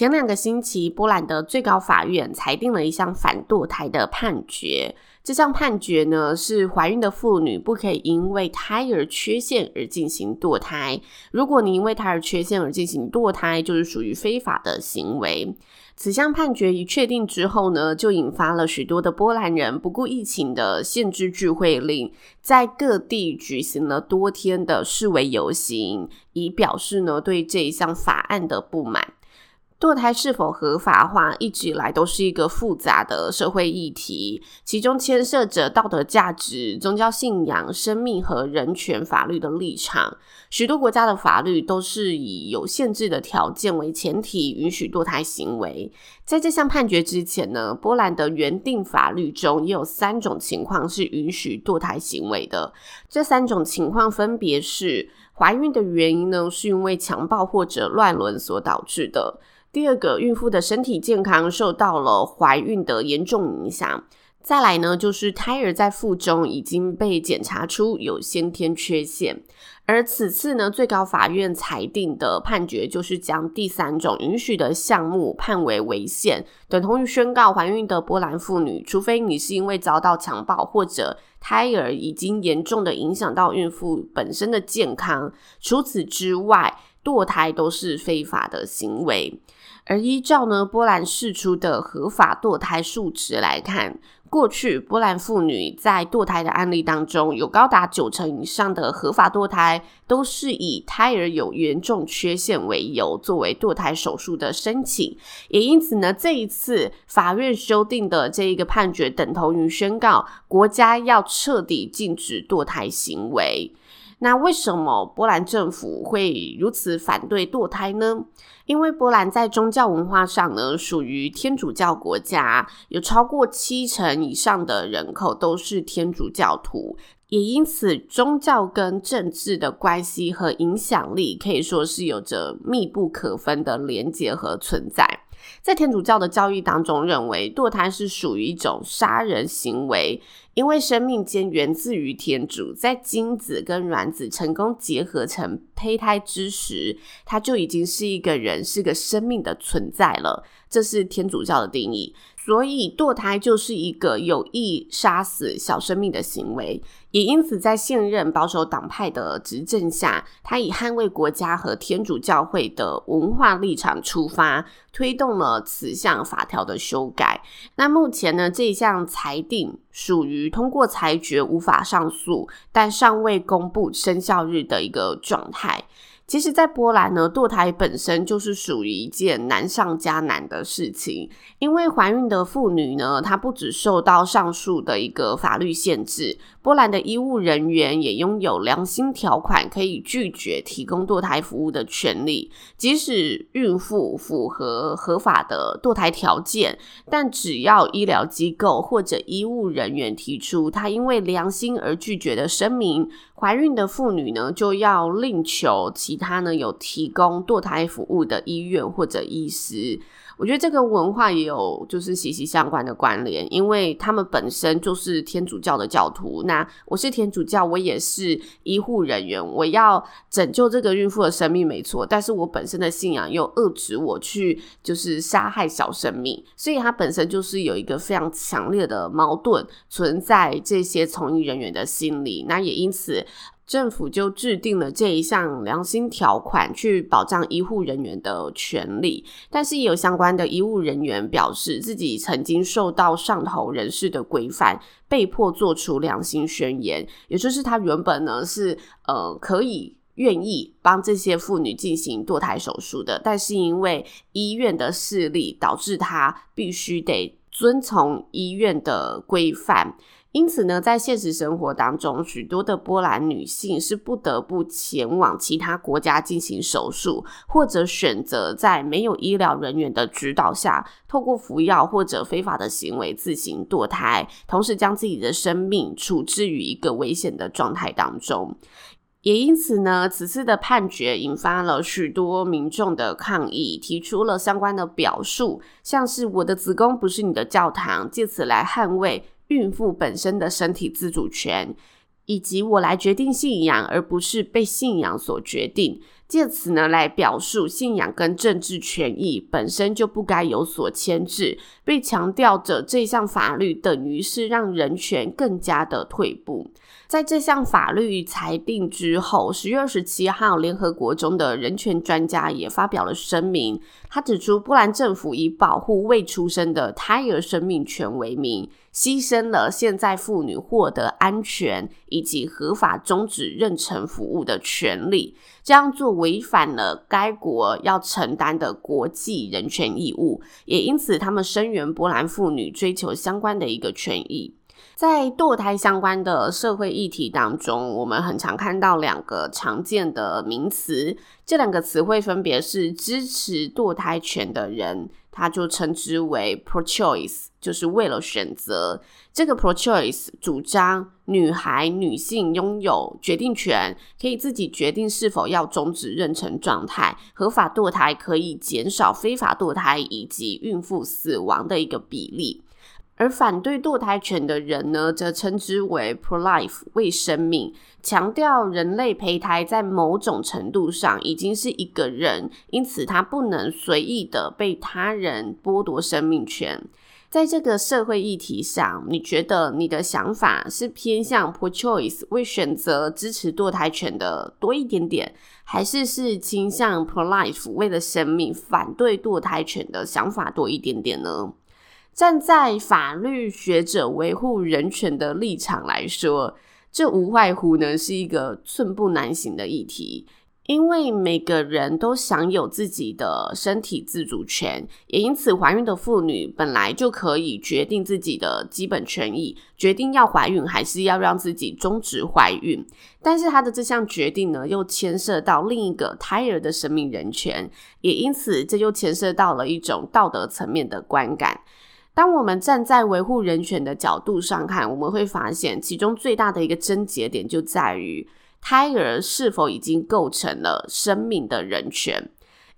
前两个星期，波兰的最高法院裁定了一项反堕胎的判决。这项判决呢，是怀孕的妇女不可以因为胎儿缺陷而进行堕胎。如果你因为胎儿缺陷而进行堕胎，就是属于非法的行为。此项判决一确定之后呢，就引发了许多的波兰人不顾疫情的限制聚会令，在各地举行了多天的示威游行，以表示呢对这一项法案的不满。堕胎是否合法化，一直以来都是一个复杂的社会议题，其中牵涉着道德价值、宗教信仰、生命和人权法律的立场。许多国家的法律都是以有限制的条件为前提，允许堕胎行为。在这项判决之前呢，波兰的原定法律中也有三种情况是允许堕胎行为的。这三种情况分别是：怀孕的原因呢，是因为强暴或者乱伦所导致的。第二个，孕妇的身体健康受到了怀孕的严重影响。再来呢，就是胎儿在腹中已经被检查出有先天缺陷。而此次呢，最高法院裁定的判决就是将第三种允许的项目判为违宪，等同于宣告怀孕的波兰妇女，除非你是因为遭到强暴或者胎儿已经严重的影响到孕妇本身的健康，除此之外，堕胎都是非法的行为。而依照呢，波兰释出的合法堕胎数值来看，过去波兰妇女在堕胎的案例当中，有高达九成以上的合法堕胎都是以胎儿有严重缺陷为由作为堕胎手术的申请。也因此呢，这一次法院修订的这一个判决，等同于宣告国家要彻底禁止堕胎行为。那为什么波兰政府会如此反对堕胎呢？因为波兰在宗教文化上呢，属于天主教国家，有超过七成以上的人口都是天主教徒，也因此宗教跟政治的关系和影响力可以说是有着密不可分的连结和存在。在天主教的教义当中，认为堕胎是属于一种杀人行为，因为生命间源自于天主，在精子跟卵子成功结合成胚胎之时，它就已经是一个人，是个生命的存在了。这是天主教的定义。所以堕胎就是一个有意杀死小生命的行为，也因此在现任保守党派的执政下，他以捍卫国家和天主教会的文化立场出发，推动了此项法条的修改。那目前呢，这项裁定属于通过裁决无法上诉，但尚未公布生效日的一个状态。其实，在波兰呢，堕胎本身就是属于一件难上加难的事情，因为怀孕的妇女呢，她不只受到上述的一个法律限制。波兰的医务人员也拥有良心条款，可以拒绝提供堕胎服务的权利。即使孕妇符合合法的堕胎条件，但只要医疗机构或者医务人员提出他因为良心而拒绝的声明，怀孕的妇女呢，就要另求其他呢有提供堕胎服务的医院或者医师。我觉得这个文化也有就是息息相关的关联，因为他们本身就是天主教的教徒。那我是天主教，我也是医护人员，我要拯救这个孕妇的生命没错，但是我本身的信仰又遏制我去就是杀害小生命，所以它本身就是有一个非常强烈的矛盾存在这些从医人员的心里。那也因此。政府就制定了这一项良心条款，去保障医护人员的权利。但是也有相关的医务人员表示，自己曾经受到上头人士的规范，被迫做出良心宣言。也就是他原本呢是呃可以愿意帮这些妇女进行堕胎手术的，但是因为医院的势力，导致他必须得遵从医院的规范。因此呢，在现实生活当中，许多的波兰女性是不得不前往其他国家进行手术，或者选择在没有医疗人员的指导下，透过服药或者非法的行为自行堕胎，同时将自己的生命处置于一个危险的状态当中。也因此呢，此次的判决引发了许多民众的抗议，提出了相关的表述，像是“我的子宫不是你的教堂”，借此来捍卫。孕妇本身的身体自主权，以及我来决定信仰，而不是被信仰所决定，借此呢来表述信仰跟政治权益本身就不该有所牵制，被强调着这项法律等于是让人权更加的退步。在这项法律裁定之后，十月二十七号，联合国中的人权专家也发表了声明。他指出，波兰政府以保护未出生的胎儿生命权为名，牺牲了现在妇女获得安全以及合法终止妊娠服务的权利。这样做违反了该国要承担的国际人权义务，也因此，他们声援波兰妇女追求相关的一个权益。在堕胎相关的社会议题当中，我们很常看到两个常见的名词，这两个词汇分别是支持堕胎权的人，他就称之为 pro-choice，就是为了选择。这个 pro-choice 主张女孩、女性拥有决定权，可以自己决定是否要终止妊娠状态，合法堕胎可以减少非法堕胎以及孕妇死亡的一个比例。而反对堕胎权的人呢，则称之为 pro-life，为生命，强调人类胚胎在某种程度上已经是一个人，因此他不能随意的被他人剥夺生命权。在这个社会议题上，你觉得你的想法是偏向 pro-choice，为选择支持堕胎权的多一点点，还是是倾向 pro-life，为了生命反对堕胎权的想法多一点点呢？站在法律学者维护人权的立场来说，这无外乎呢是一个寸步难行的议题，因为每个人都享有自己的身体自主权，也因此怀孕的妇女本来就可以决定自己的基本权益，决定要怀孕还是要让自己终止怀孕。但是她的这项决定呢，又牵涉到另一个胎儿的生命人权，也因此这就牵涉到了一种道德层面的观感。当我们站在维护人权的角度上看，我们会发现其中最大的一个症结点就在于胎儿是否已经构成了生命的人权。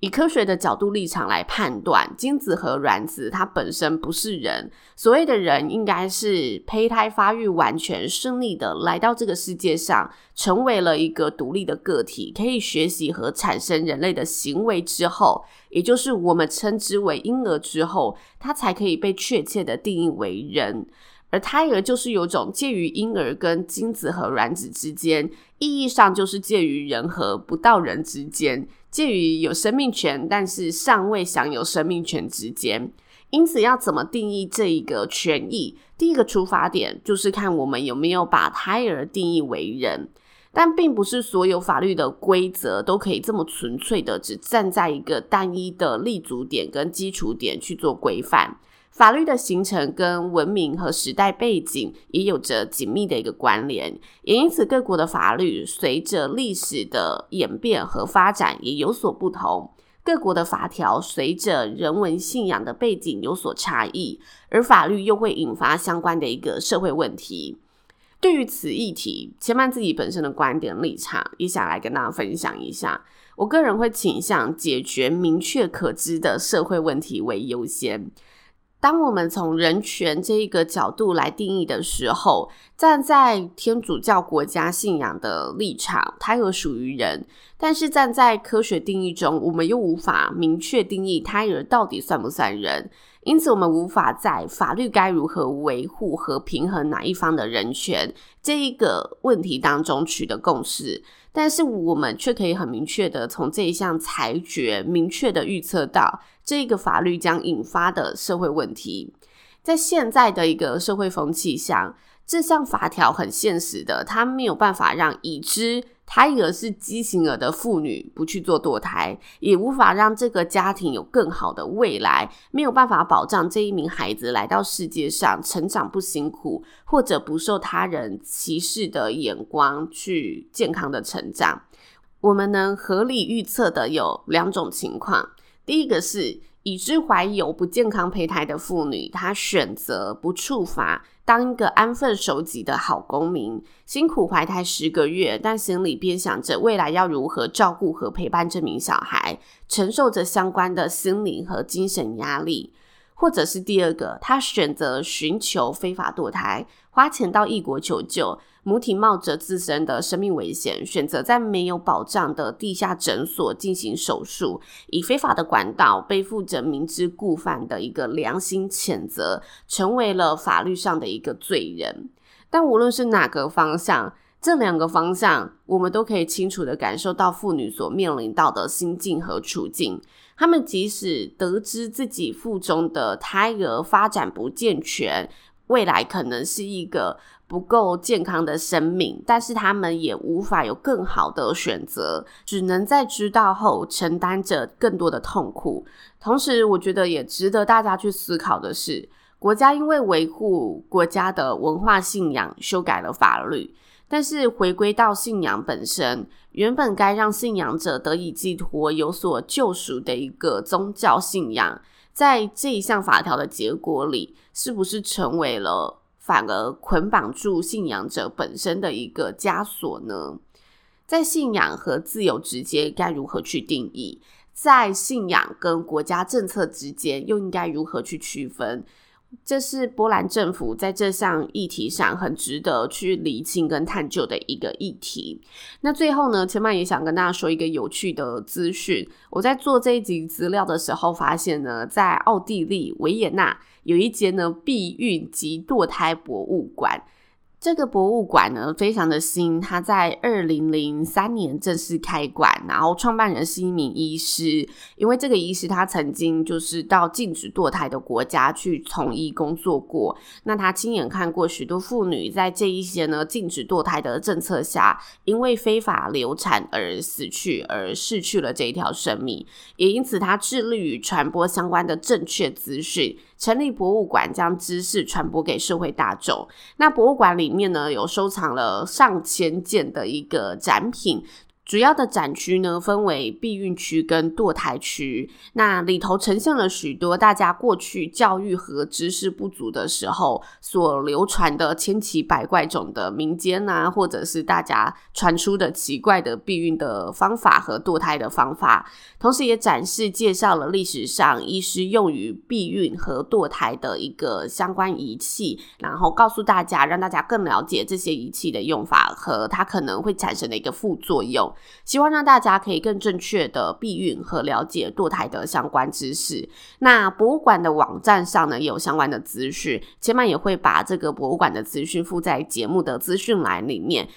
以科学的角度立场来判断，精子和卵子它本身不是人。所谓的人，应该是胚胎发育完全顺利的来到这个世界上，成为了一个独立的个体，可以学习和产生人类的行为之后，也就是我们称之为婴儿之后，它才可以被确切的定义为人。而胎儿就是有种介于婴儿跟精子和卵子之间，意义上就是介于人和不到人之间。介于有生命权，但是尚未享有生命权之间，因此要怎么定义这一个权益？第一个出发点就是看我们有没有把胎儿定义为人，但并不是所有法律的规则都可以这么纯粹的只站在一个单一的立足点跟基础点去做规范。法律的形成跟文明和时代背景也有着紧密的一个关联，也因此各国的法律随着历史的演变和发展也有所不同。各国的法条随着人文信仰的背景有所差异，而法律又会引发相关的一个社会问题。对于此议题，千曼自己本身的观点立场也想来跟大家分享一下。我个人会倾向解决明确可知的社会问题为优先。当我们从人权这一个角度来定义的时候，站在天主教国家信仰的立场，胎儿属于人；但是站在科学定义中，我们又无法明确定义胎儿到底算不算人。因此，我们无法在法律该如何维护和平衡哪一方的人权这一个问题当中取得共识。但是，我们却可以很明确的从这一项裁决，明确的预测到这个法律将引发的社会问题。在现在的一个社会风气下，这项法条很现实的，它没有办法让已知胎儿是畸形儿的妇女不去做堕胎，也无法让这个家庭有更好的未来，没有办法保障这一名孩子来到世界上成长不辛苦，或者不受他人歧视的眼光去健康的成长。我们能合理预测的有两种情况，第一个是已知怀有不健康胚胎的妇女，她选择不触法，当一个安分守己的好公民，辛苦怀胎十个月，但心里边想着未来要如何照顾和陪伴这名小孩，承受着相关的心理和精神压力。或者是第二个，他选择寻求非法堕胎，花钱到异国求救，母体冒着自身的生命危险，选择在没有保障的地下诊所进行手术，以非法的管道背负着明知故犯的一个良心谴责，成为了法律上的一个罪人。但无论是哪个方向，这两个方向，我们都可以清楚地感受到妇女所面临到的心境和处境。她们即使得知自己腹中的胎儿发展不健全，未来可能是一个不够健康的生命，但是她们也无法有更好的选择，只能在知道后承担着更多的痛苦。同时，我觉得也值得大家去思考的是，国家因为维护国家的文化信仰，修改了法律。但是回归到信仰本身，原本该让信仰者得以寄托、有所救赎的一个宗教信仰，在这一项法条的结果里，是不是成为了反而捆绑住信仰者本身的一个枷锁呢？在信仰和自由之间该如何去定义？在信仰跟国家政策之间又应该如何去区分？这是波兰政府在这项议题上很值得去厘清跟探究的一个议题。那最后呢，千曼也想跟大家说一个有趣的资讯。我在做这一集资料的时候，发现呢，在奥地利维也纳有一间呢避孕及堕胎博物馆。这个博物馆呢，非常的新，它在二零零三年正式开馆，然后创办人是一名医师，因为这个医师他曾经就是到禁止堕胎的国家去从医工作过，那他亲眼看过许多妇女在这一些呢禁止堕胎的政策下，因为非法流产而死去，而失去了这一条生命，也因此他致力于传播相关的正确资讯。成立博物馆，将知识传播给社会大众。那博物馆里面呢，有收藏了上千件的一个展品。主要的展区呢，分为避孕区跟堕胎区。那里头呈现了许多大家过去教育和知识不足的时候所流传的千奇百怪种的民间啊，或者是大家传出的奇怪的避孕的方法和堕胎的方法。同时，也展示介绍了历史上医师用于避孕和堕胎的一个相关仪器，然后告诉大家，让大家更了解这些仪器的用法和它可能会产生的一个副作用。希望让大家可以更正确的避孕和了解堕胎的相关知识。那博物馆的网站上呢，也有相关的资讯，千曼也会把这个博物馆的资讯附在节目的资讯栏里面。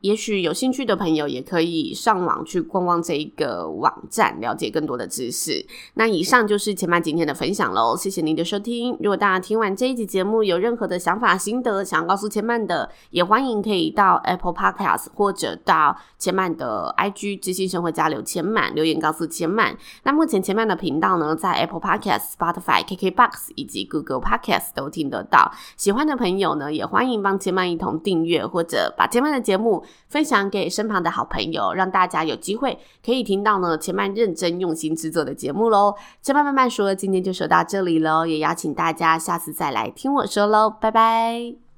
也许有兴趣的朋友也可以上网去逛逛这一个网站，了解更多的知识。那以上就是千曼今天的分享喽，谢谢您的收听。如果大家听完这一集节目有任何的想法、心得，想要告诉千曼的，也欢迎可以到 Apple Podcast 或者到千曼的 IG 知性生活家留千曼留言告诉千曼。那目前千曼的频道呢，在 Apple Podcast、Spotify、KKBox 以及 Google Podcast 都听得到。喜欢的朋友呢，也欢迎帮千曼一同订阅或者把千曼的节目。分享给身旁的好朋友，让大家有机会可以听到呢，前曼认真用心制作的节目喽。前曼慢慢说，今天就说到这里喽，也邀请大家下次再来听我说喽，拜拜。